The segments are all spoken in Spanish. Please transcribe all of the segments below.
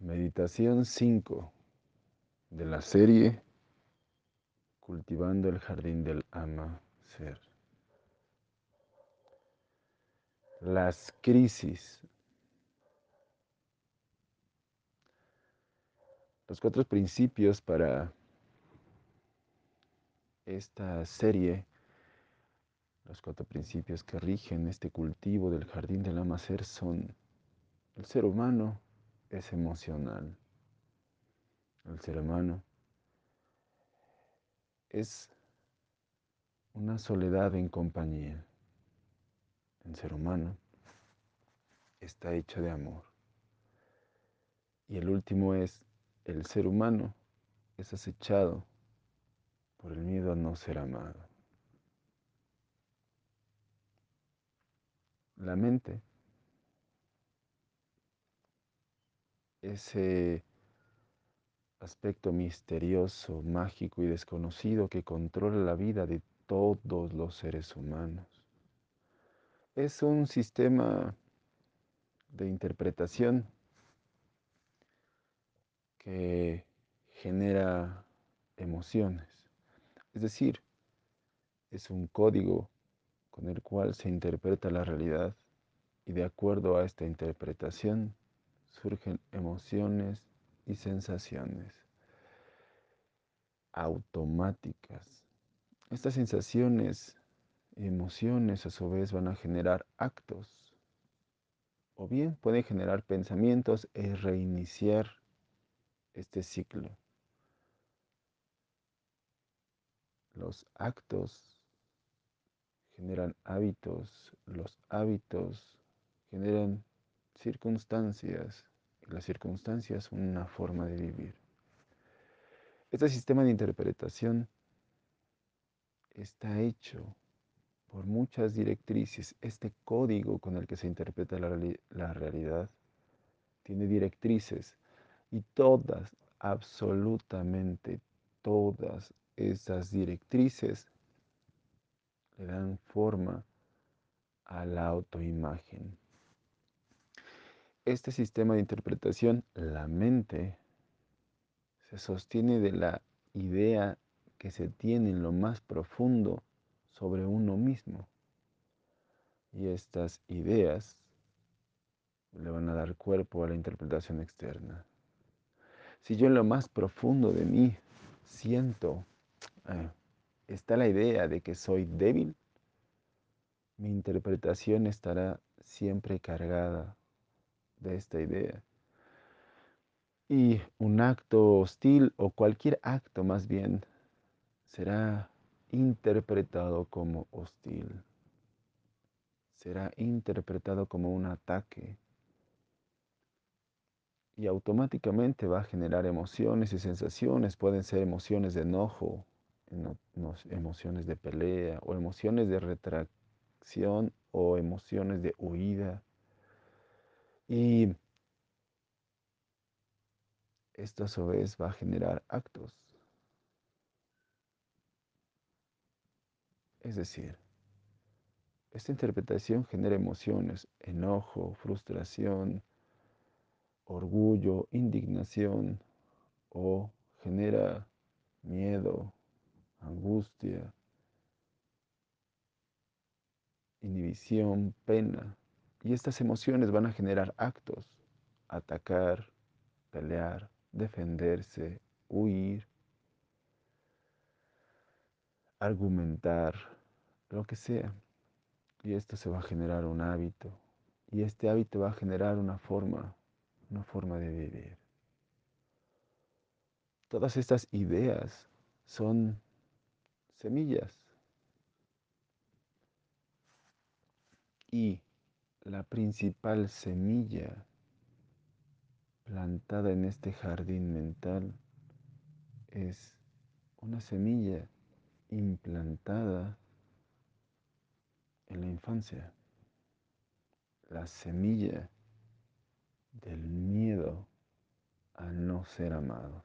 Meditación 5 de la serie Cultivando el Jardín del Ama Ser. Las crisis. Los cuatro principios para esta serie, los cuatro principios que rigen este cultivo del Jardín del Ama Ser son el ser humano, es emocional. El ser humano es una soledad en compañía. El ser humano está hecho de amor. Y el último es, el ser humano es acechado por el miedo a no ser amado. La mente ese aspecto misterioso, mágico y desconocido que controla la vida de todos los seres humanos. Es un sistema de interpretación que genera emociones. Es decir, es un código con el cual se interpreta la realidad y de acuerdo a esta interpretación surgen emociones y sensaciones automáticas. Estas sensaciones y emociones a su vez van a generar actos o bien pueden generar pensamientos e reiniciar este ciclo. Los actos generan hábitos, los hábitos generan circunstancias las circunstancias una forma de vivir. Este sistema de interpretación está hecho por muchas directrices. Este código con el que se interpreta la, la realidad tiene directrices y todas, absolutamente todas esas directrices le dan forma a la autoimagen este sistema de interpretación, la mente, se sostiene de la idea que se tiene en lo más profundo sobre uno mismo. Y estas ideas le van a dar cuerpo a la interpretación externa. Si yo en lo más profundo de mí siento, eh, está la idea de que soy débil, mi interpretación estará siempre cargada de esta idea. Y un acto hostil o cualquier acto más bien será interpretado como hostil. Será interpretado como un ataque. Y automáticamente va a generar emociones y sensaciones. Pueden ser emociones de enojo, emociones de pelea o emociones de retracción o emociones de huida y esto a su vez va a generar actos. Es decir, esta interpretación genera emociones, enojo, frustración, orgullo, indignación o genera miedo, angustia, inhibición, pena. Y estas emociones van a generar actos, atacar, pelear, defenderse, huir, argumentar, lo que sea. Y esto se va a generar un hábito. Y este hábito va a generar una forma, una forma de vivir. Todas estas ideas son semillas. Y la principal semilla plantada en este jardín mental es una semilla implantada en la infancia, la semilla del miedo a no ser amados.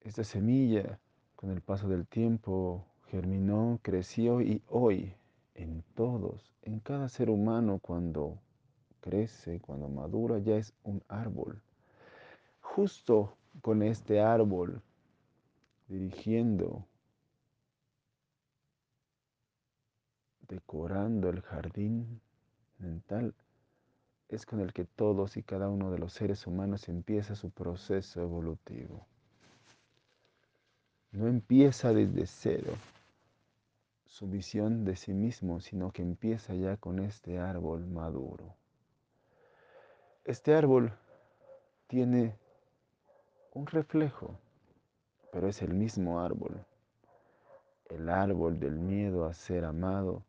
Esta semilla, con el paso del tiempo, germinó, creció y hoy en todos, en cada ser humano cuando crece, cuando madura, ya es un árbol. Justo con este árbol dirigiendo, decorando el jardín mental, es con el que todos y cada uno de los seres humanos empieza su proceso evolutivo. No empieza desde cero su visión de sí mismo, sino que empieza ya con este árbol maduro. Este árbol tiene un reflejo, pero es el mismo árbol. El árbol del miedo a ser amado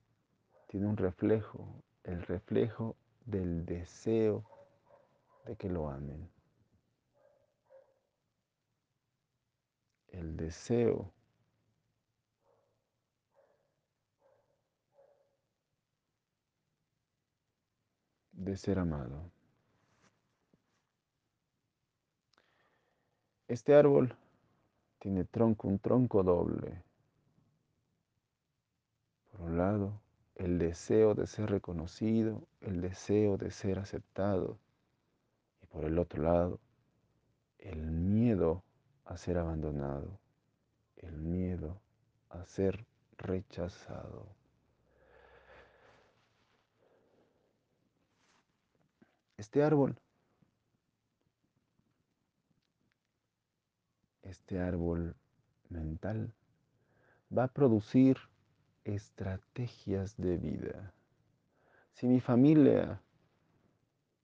tiene un reflejo, el reflejo del deseo de que lo amen. El deseo de ser amado. Este árbol tiene tronco, un tronco doble. Por un lado, el deseo de ser reconocido, el deseo de ser aceptado. Y por el otro lado, el miedo a ser abandonado, el miedo a ser rechazado. Este árbol este árbol mental va a producir estrategias de vida. Si mi familia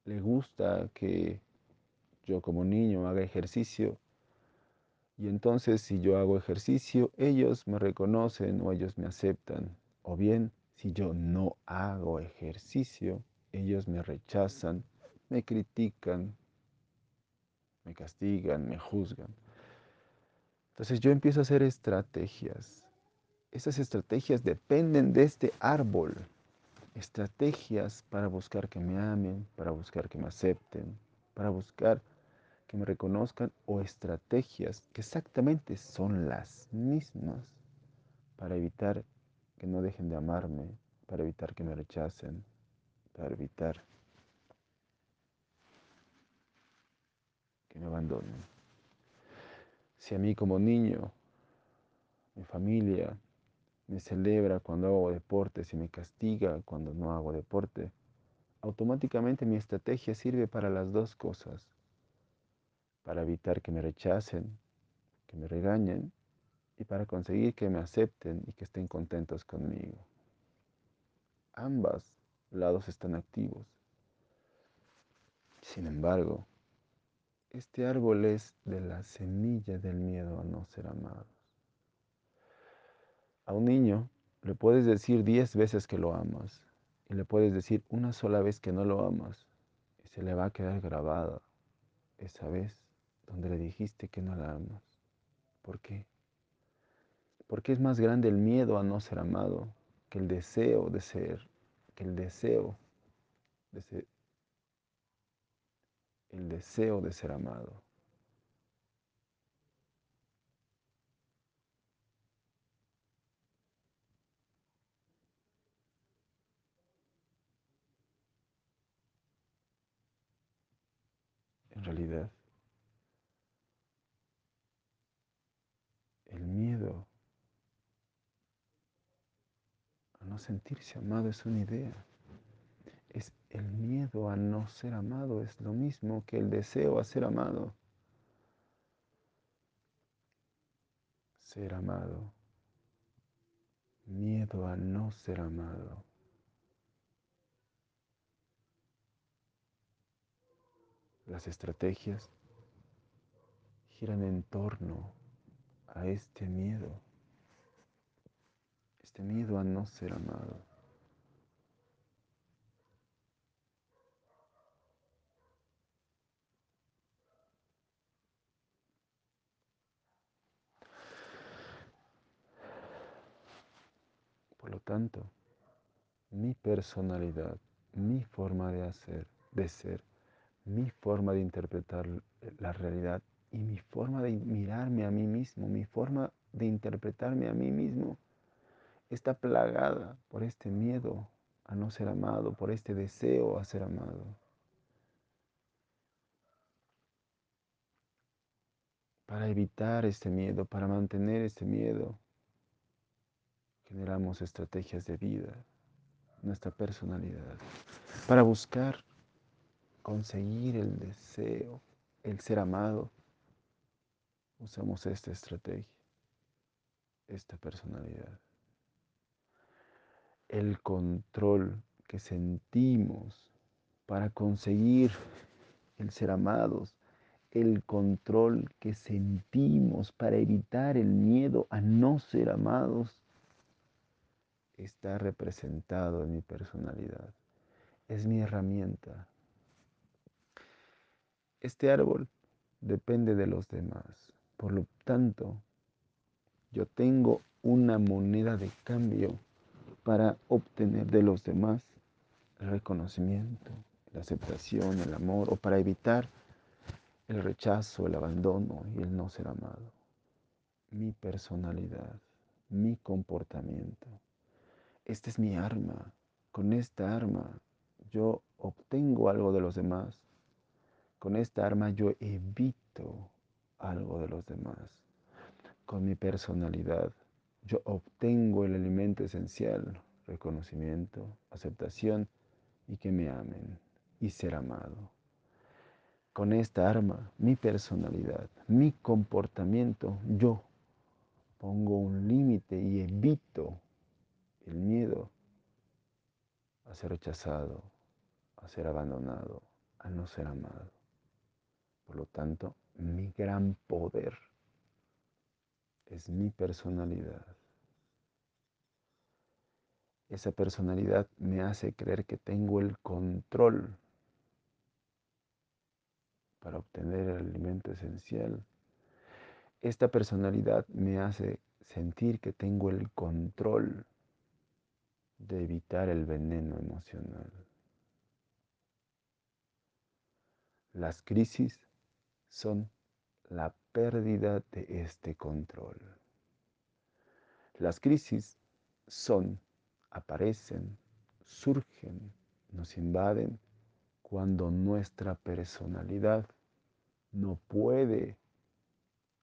le gusta que yo como niño haga ejercicio, y entonces si yo hago ejercicio, ellos me reconocen o ellos me aceptan. O bien, si yo no hago ejercicio, ellos me rechazan, me critican, me castigan, me juzgan. Entonces yo empiezo a hacer estrategias. Esas estrategias dependen de este árbol. Estrategias para buscar que me amen, para buscar que me acepten, para buscar que me reconozcan o estrategias que exactamente son las mismas para evitar que no dejen de amarme, para evitar que me rechacen, para evitar que me abandonen. Si a mí como niño, mi familia me celebra cuando hago deporte, si me castiga cuando no hago deporte, automáticamente mi estrategia sirve para las dos cosas. Para evitar que me rechacen, que me regañen y para conseguir que me acepten y que estén contentos conmigo. Ambas lados están activos. Sin embargo, este árbol es de la semilla del miedo a no ser amados. A un niño le puedes decir diez veces que lo amas y le puedes decir una sola vez que no lo amas y se le va a quedar grabada esa vez donde le dijiste que no la amas. ¿Por qué? Porque es más grande el miedo a no ser amado que el deseo de ser, que el deseo de ser, el deseo de ser amado. En realidad, el miedo a no sentirse amado es una idea. Es el miedo a no ser amado, es lo mismo que el deseo a ser amado. ser amado, miedo a no ser amado. Las estrategias giran en torno a este miedo, este miedo a no ser amado. Por lo tanto, mi personalidad, mi forma de hacer, de ser, mi forma de interpretar la realidad y mi forma de mirarme a mí mismo, mi forma de interpretarme a mí mismo, está plagada por este miedo a no ser amado, por este deseo a ser amado. Para evitar este miedo, para mantener este miedo, generamos estrategias de vida, nuestra personalidad, para buscar conseguir el deseo, el ser amado. Usamos esta estrategia, esta personalidad. El control que sentimos para conseguir el ser amados, el control que sentimos para evitar el miedo a no ser amados, está representado en mi personalidad. Es mi herramienta. Este árbol depende de los demás. Por lo tanto, yo tengo una moneda de cambio para obtener de los demás el reconocimiento, la aceptación, el amor, o para evitar el rechazo, el abandono y el no ser amado. Mi personalidad, mi comportamiento. Esta es mi arma. Con esta arma yo obtengo algo de los demás. Con esta arma yo evito algo de los demás. Con mi personalidad yo obtengo el alimento esencial, reconocimiento, aceptación y que me amen y ser amado. Con esta arma, mi personalidad, mi comportamiento, yo pongo un límite y evito el miedo a ser rechazado, a ser abandonado, a no ser amado. Por lo tanto, mi gran poder es mi personalidad. Esa personalidad me hace creer que tengo el control para obtener el alimento esencial. Esta personalidad me hace sentir que tengo el control de evitar el veneno emocional. Las crisis son la pérdida de este control. Las crisis son, aparecen, surgen, nos invaden cuando nuestra personalidad no puede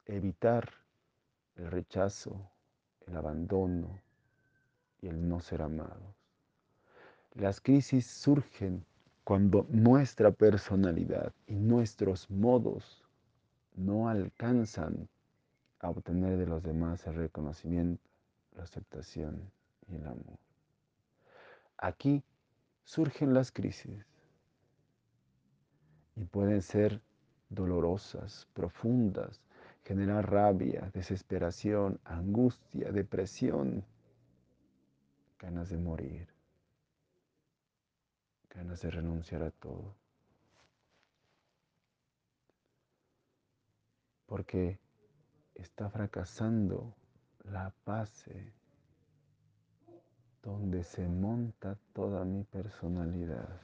evitar el rechazo, el abandono y el no ser amados. Las crisis surgen cuando nuestra personalidad y nuestros modos no alcanzan a obtener de los demás el reconocimiento, la aceptación y el amor. Aquí surgen las crisis y pueden ser dolorosas, profundas, generar rabia, desesperación, angustia, depresión, ganas de morir, ganas de renunciar a todo. Porque está fracasando la base donde se monta toda mi personalidad.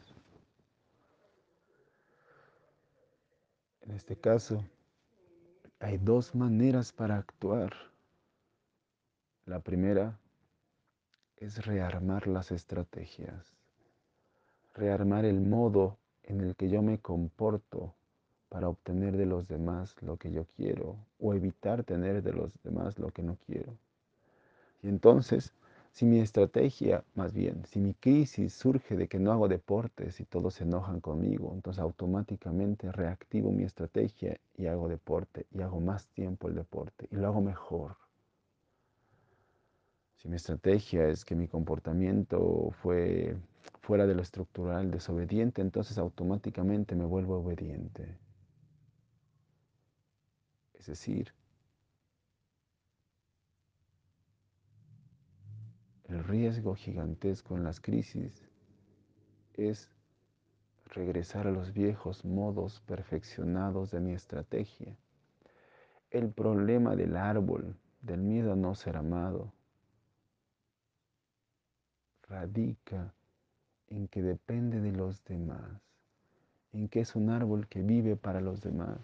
En este caso, hay dos maneras para actuar. La primera es rearmar las estrategias, rearmar el modo en el que yo me comporto para obtener de los demás lo que yo quiero o evitar tener de los demás lo que no quiero. Y entonces si mi estrategia, más bien, si mi crisis surge de que no hago deportes y todos se enojan conmigo, entonces automáticamente reactivo mi estrategia y hago deporte y hago más tiempo el deporte y lo hago mejor. Si mi estrategia es que mi comportamiento fue fuera de lo estructural, desobediente, entonces automáticamente me vuelvo obediente. Es decir, El riesgo gigantesco en las crisis es regresar a los viejos modos perfeccionados de mi estrategia. El problema del árbol, del miedo a no ser amado, radica en que depende de los demás, en que es un árbol que vive para los demás.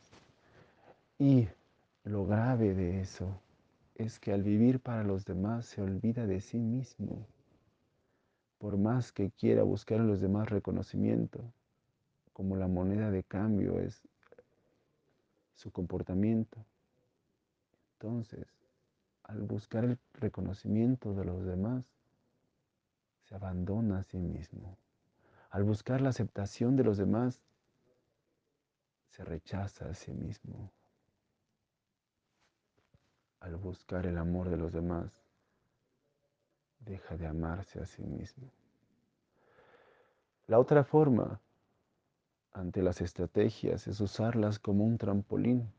Y lo grave de eso es que al vivir para los demás se olvida de sí mismo. Por más que quiera buscar en los demás reconocimiento, como la moneda de cambio es su comportamiento, entonces, al buscar el reconocimiento de los demás, se abandona a sí mismo. Al buscar la aceptación de los demás, se rechaza a sí mismo. Al buscar el amor de los demás, deja de amarse a sí mismo. La otra forma ante las estrategias es usarlas como un trampolín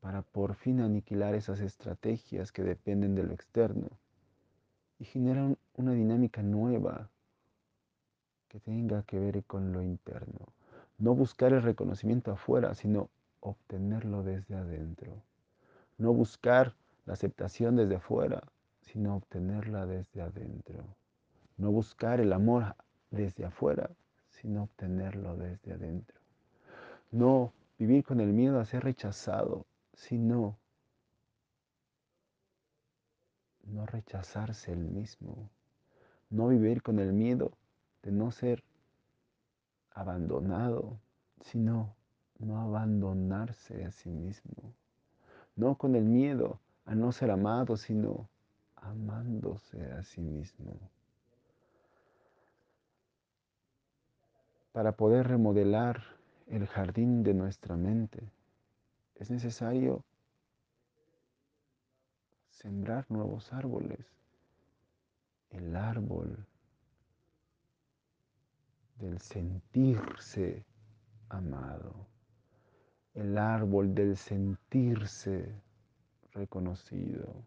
para por fin aniquilar esas estrategias que dependen de lo externo y generan una dinámica nueva que tenga que ver con lo interno. No buscar el reconocimiento afuera, sino obtenerlo desde adentro. No buscar la aceptación desde afuera, sino obtenerla desde adentro. No buscar el amor desde afuera, sino obtenerlo desde adentro. No vivir con el miedo a ser rechazado, sino no rechazarse el mismo. No vivir con el miedo de no ser abandonado, sino no abandonarse a sí mismo. No con el miedo a no ser amado, sino amándose a sí mismo. Para poder remodelar el jardín de nuestra mente, es necesario sembrar nuevos árboles. El árbol del sentirse amado. El árbol del sentirse reconocido.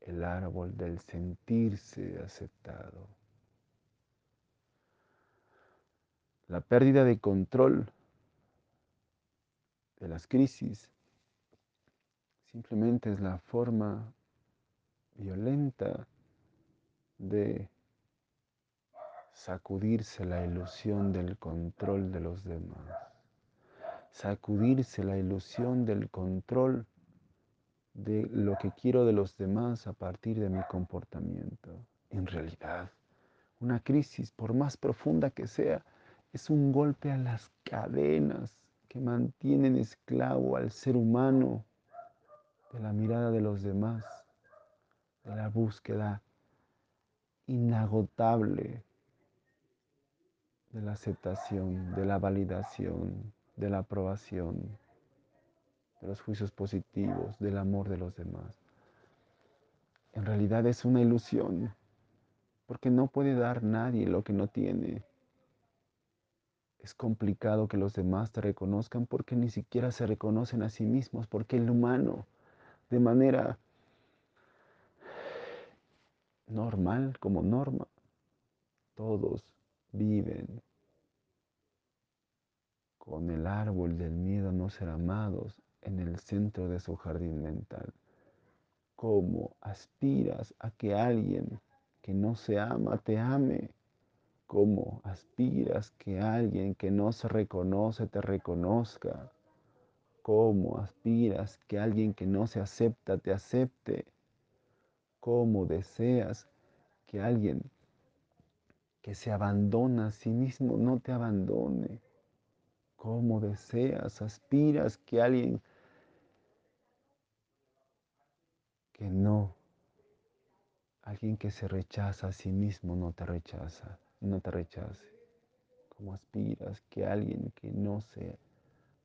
El árbol del sentirse aceptado. La pérdida de control de las crisis simplemente es la forma violenta de sacudirse la ilusión del control de los demás, sacudirse la ilusión del control de lo que quiero de los demás a partir de mi comportamiento. En realidad, una crisis, por más profunda que sea, es un golpe a las cadenas que mantienen esclavo al ser humano de la mirada de los demás, de la búsqueda inagotable de la aceptación, de la validación, de la aprobación, de los juicios positivos, del amor de los demás. En realidad es una ilusión, porque no puede dar nadie lo que no tiene. Es complicado que los demás te reconozcan porque ni siquiera se reconocen a sí mismos, porque el humano, de manera normal, como norma, todos viven con el árbol del miedo a no ser amados en el centro de su jardín mental. ¿Cómo aspiras a que alguien que no se ama te ame? ¿Cómo aspiras que alguien que no se reconoce te reconozca? ¿Cómo aspiras que alguien que no se acepta te acepte? ¿Cómo deseas que alguien que se abandona a sí mismo no te abandone? ¿Cómo deseas, aspiras que alguien que no, alguien que se rechaza a sí mismo no te rechaza? no te rechace. Como aspiras que alguien que no se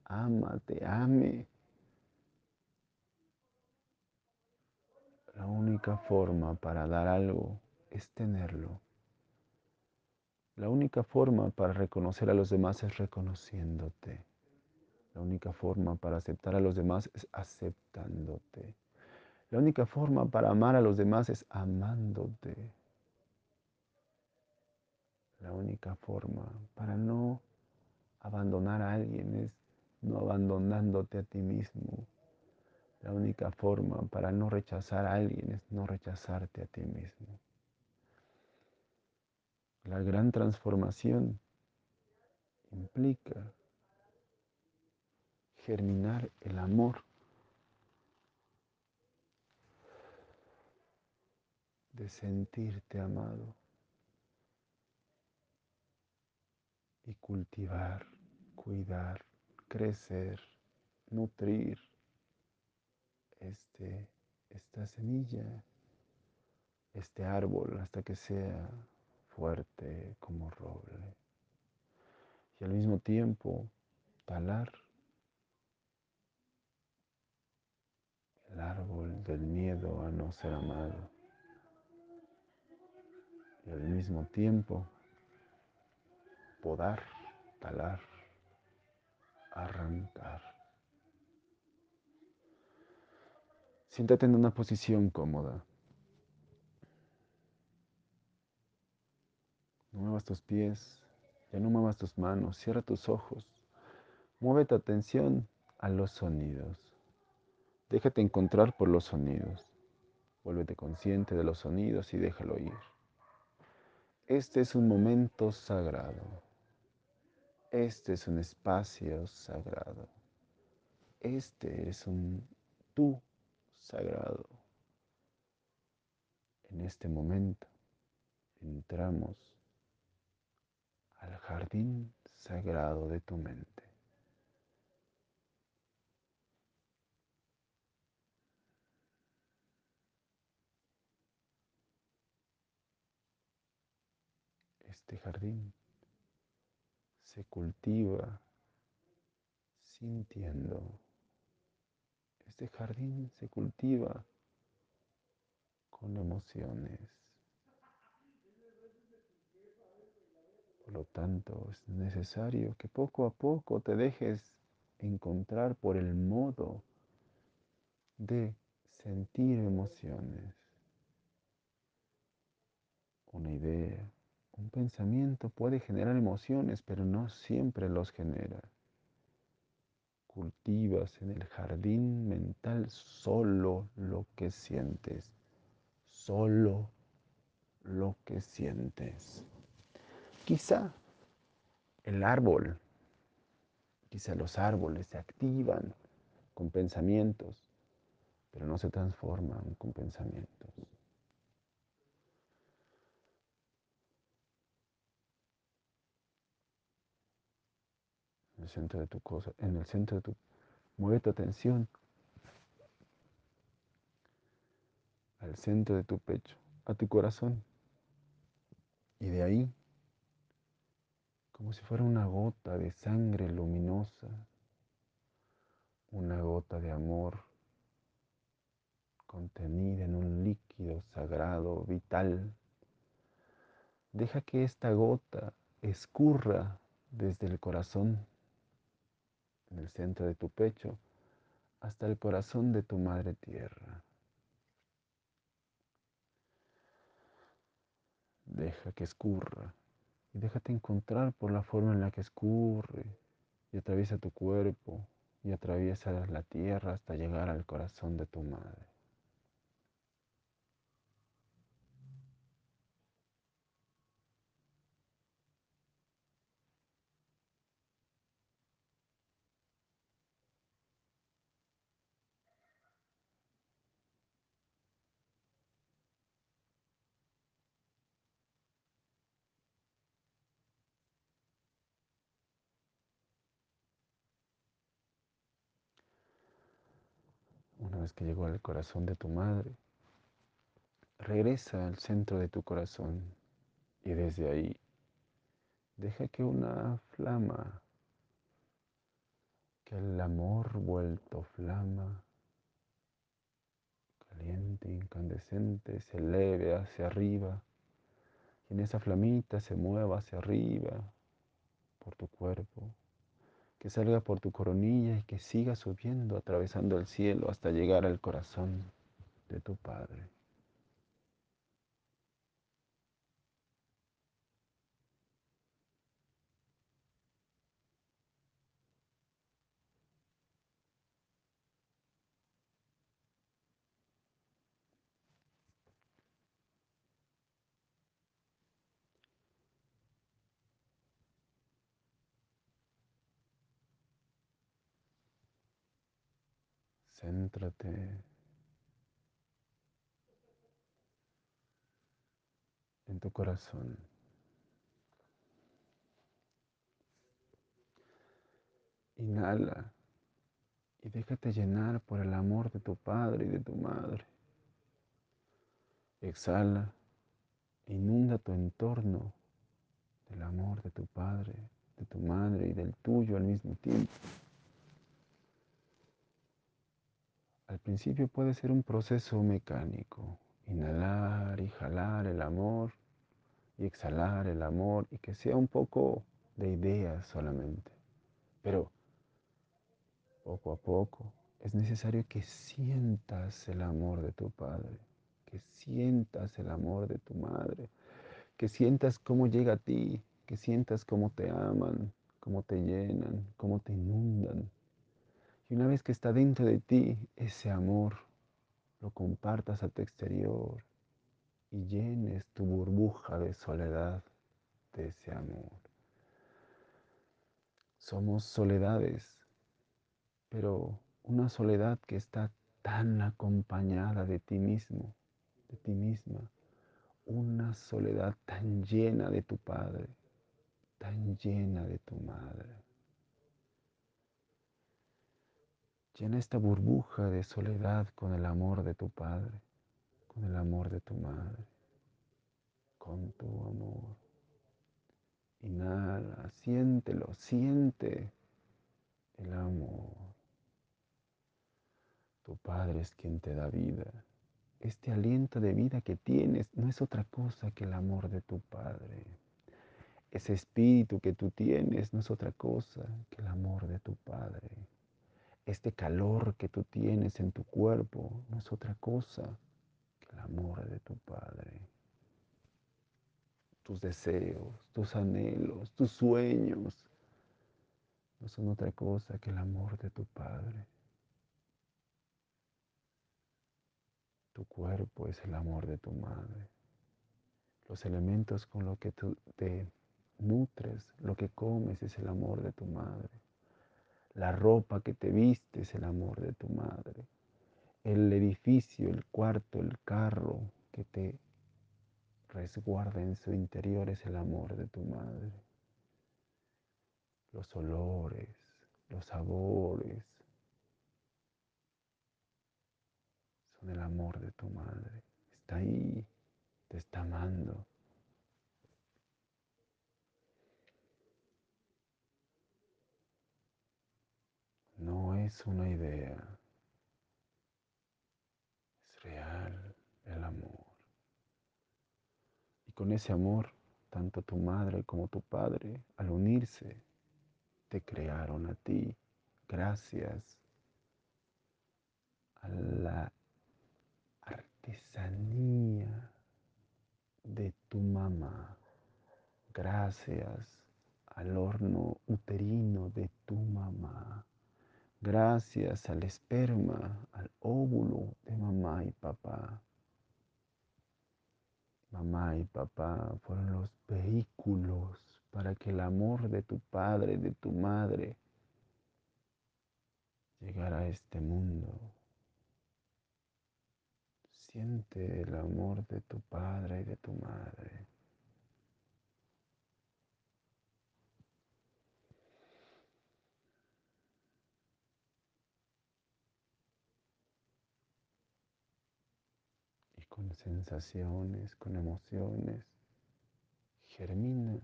ama te ame. La única forma para dar algo es tenerlo. La única forma para reconocer a los demás es reconociéndote. La única forma para aceptar a los demás es aceptándote. La única forma para amar a los demás es amándote. La única forma para no abandonar a alguien es no abandonándote a ti mismo. La única forma para no rechazar a alguien es no rechazarte a ti mismo. La gran transformación implica germinar el amor de sentirte amado. y cultivar, cuidar, crecer, nutrir este, esta semilla, este árbol, hasta que sea fuerte como roble. Y al mismo tiempo talar el árbol del miedo a no ser amado. Y al mismo tiempo podar, talar, arrancar. Siéntate en una posición cómoda. No muevas tus pies, ya no muevas tus manos, cierra tus ojos. Mueve tu atención a los sonidos. Déjate encontrar por los sonidos. Vuélvete consciente de los sonidos y déjalo ir. Este es un momento sagrado. Este es un espacio sagrado. Este es un tú sagrado. En este momento entramos al jardín sagrado de tu mente. Este jardín se cultiva sintiendo. Este jardín se cultiva con emociones. Por lo tanto, es necesario que poco a poco te dejes encontrar por el modo de sentir emociones. Una idea, un pensamiento puede generar emociones, pero no siempre los genera. Cultivas en el jardín mental solo lo que sientes, solo lo que sientes. Quizá el árbol, quizá los árboles se activan con pensamientos, pero no se transforman con pensamientos. El centro de tu cosa, en el centro de tu mueve tu atención al centro de tu pecho, a tu corazón. Y de ahí, como si fuera una gota de sangre luminosa, una gota de amor contenida en un líquido sagrado, vital. Deja que esta gota escurra desde el corazón, en el centro de tu pecho, hasta el corazón de tu madre tierra. Deja que escurra y déjate encontrar por la forma en la que escurre y atraviesa tu cuerpo y atraviesa la tierra hasta llegar al corazón de tu madre. Una que llegó al corazón de tu madre, regresa al centro de tu corazón y desde ahí deja que una flama, que el amor vuelto flama, caliente, incandescente, se eleve hacia arriba y en esa flamita se mueva hacia arriba por tu cuerpo que salga por tu coronilla y que siga subiendo, atravesando el cielo hasta llegar al corazón de tu Padre. Céntrate en tu corazón. Inhala Y déjate llenar por el amor de tu padre y de tu madre. Exhala, inunda tu entorno del amor de tu padre, de tu madre y del tuyo al mismo tiempo. Al principio puede ser un proceso mecánico, inhalar y jalar el amor y exhalar el amor y que sea un poco de ideas solamente. Pero poco a poco es necesario que sientas el amor de tu padre, que sientas el amor de tu madre, que sientas cómo llega a ti, que sientas cómo te aman, cómo te llenan, cómo te inundan. Y una vez que está dentro de ti ese amor, lo compartas a tu exterior y llenes tu burbuja de soledad de ese amor. Somos soledades, pero una soledad que está tan acompañada de ti mismo, de ti misma, una soledad tan llena de tu Padre, tan llena de tu Madre. Llena esta burbuja de soledad con el amor de tu Padre, con el amor de tu Madre, con tu amor. Inhala, siéntelo, siente el amor. Tu Padre es quien te da vida. Este aliento de vida que tienes no es otra cosa que el amor de tu Padre. Ese espíritu que tú tienes no es otra cosa que el amor de tu Padre. Este calor que tú tienes en tu cuerpo no es otra cosa que el amor de tu Padre. Tus deseos, tus anhelos, tus sueños no son otra cosa que el amor de tu Padre. Tu cuerpo es el amor de tu madre. Los elementos con los que tú te nutres, lo que comes es el amor de tu madre. La ropa que te viste es el amor de tu madre. El edificio, el cuarto, el carro que te resguarda en su interior es el amor de tu madre. Los olores, los sabores son el amor de tu madre. Está ahí, te está amando. No es una idea, es real el amor. Y con ese amor, tanto tu madre como tu padre, al unirse, te crearon a ti gracias a la artesanía de tu mamá, gracias al horno uterino de tu mamá gracias al esperma, al óvulo de mamá y papá. Mamá y papá fueron los vehículos para que el amor de tu padre, de tu madre, llegara a este mundo. Siente el amor de tu padre y de tu madre. Con sensaciones, con emociones, germina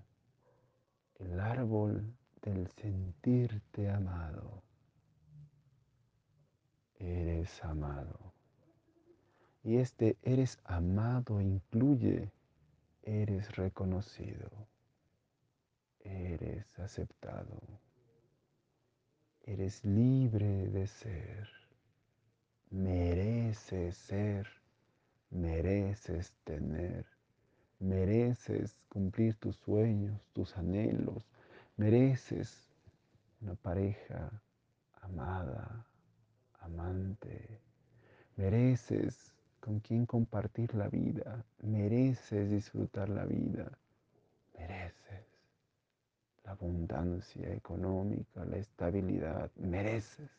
el árbol del sentirte amado. Eres amado. Y este eres amado incluye, eres reconocido, eres aceptado, eres libre de ser, mereces ser mereces tener, mereces cumplir tus sueños, tus anhelos, mereces una pareja amada, amante, mereces con quien compartir la vida, mereces disfrutar la vida, mereces la abundancia económica, la estabilidad, mereces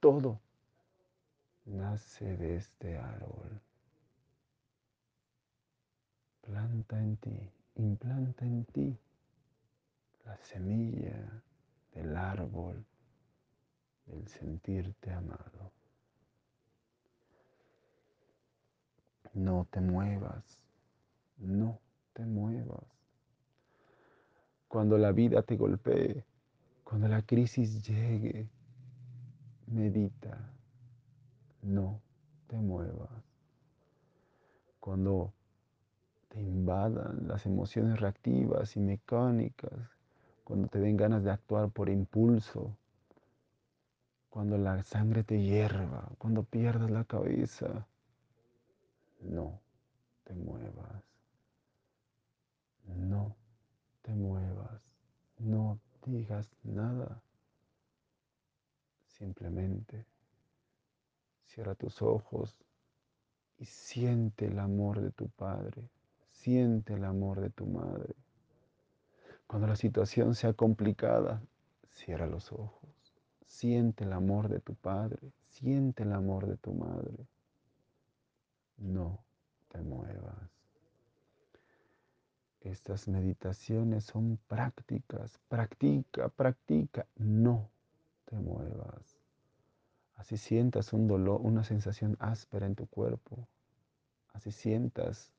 todo nace de este árbol. Planta en ti, implanta en ti la semilla del árbol el sentirte amado. No te muevas, no te muevas. Cuando la vida te golpee, cuando la crisis llegue, medita, no te muevas. Cuando te invadan las emociones reactivas y mecánicas, cuando te den ganas de actuar por impulso, cuando la sangre te hierva, cuando pierdas la cabeza, no te muevas, no te muevas, no digas nada, simplemente cierra tus ojos y siente el amor de tu Padre, siente el amor de tu Madre. Cuando la situación sea complicada, cierra los ojos. Siente el amor de tu Padre, siente el amor de tu Madre. No te muevas. Estas meditaciones son prácticas. Practica, practica. No te muevas. Así sientas un dolor, una sensación áspera en tu cuerpo. Así sientas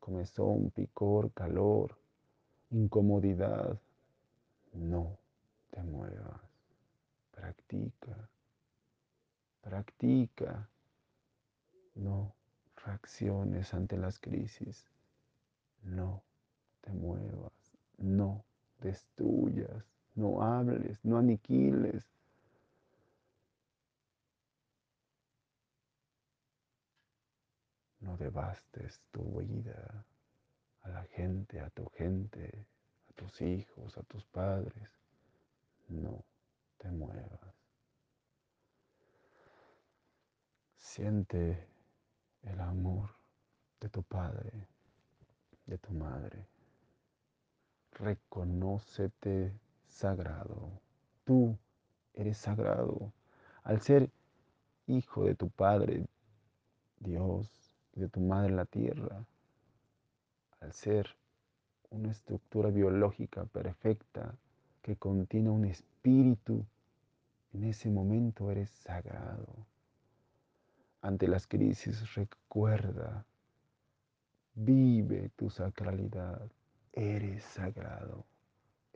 comezón, picor, calor, incomodidad. No te muevas. Practica. Practica. No reacciones ante las crisis. No te muevas. No destruyas. No hables. No aniquiles. No devastes tu vida a la gente, a tu gente, a tus hijos, a tus padres. No te muevas. Siente el amor de tu padre, de tu madre. Reconócete sagrado. Tú eres sagrado. Al ser hijo de tu padre, Dios, de tu madre la tierra, al ser una estructura biológica perfecta que contiene un espíritu, en ese momento eres sagrado. Ante las crisis recuerda, vive tu sacralidad, eres sagrado,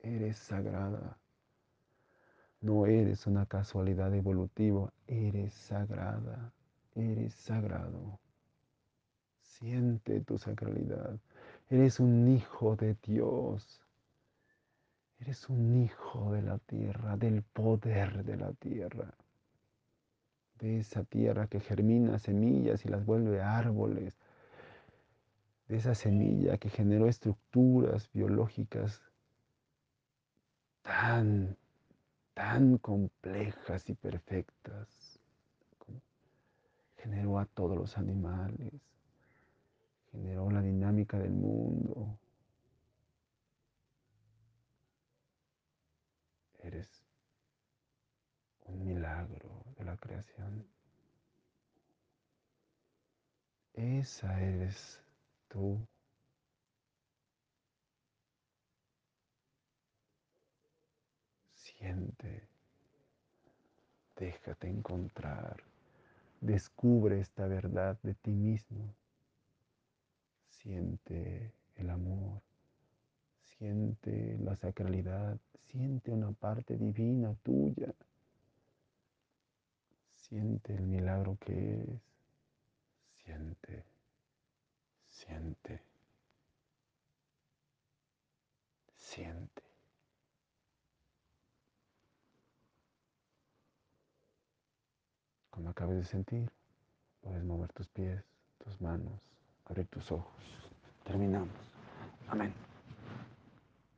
eres sagrada. No eres una casualidad evolutiva, eres sagrada, eres sagrado. Siente tu sacralidad. Eres un hijo de Dios. Eres un hijo de la tierra, del poder de la tierra. De esa tierra que germina semillas y las vuelve árboles. De esa semilla que generó estructuras biológicas tan, tan complejas y perfectas. Generó a todos los animales del mundo. Eres un milagro de la creación. Esa eres tú. Siente, déjate encontrar, descubre esta verdad de ti mismo. Siente el amor, siente la sacralidad, siente una parte divina tuya. Siente el milagro que eres. Siente, siente, siente. Cuando acabes de sentir, puedes mover tus pies, tus manos, abrir tus ojos. Terminamos. Amén.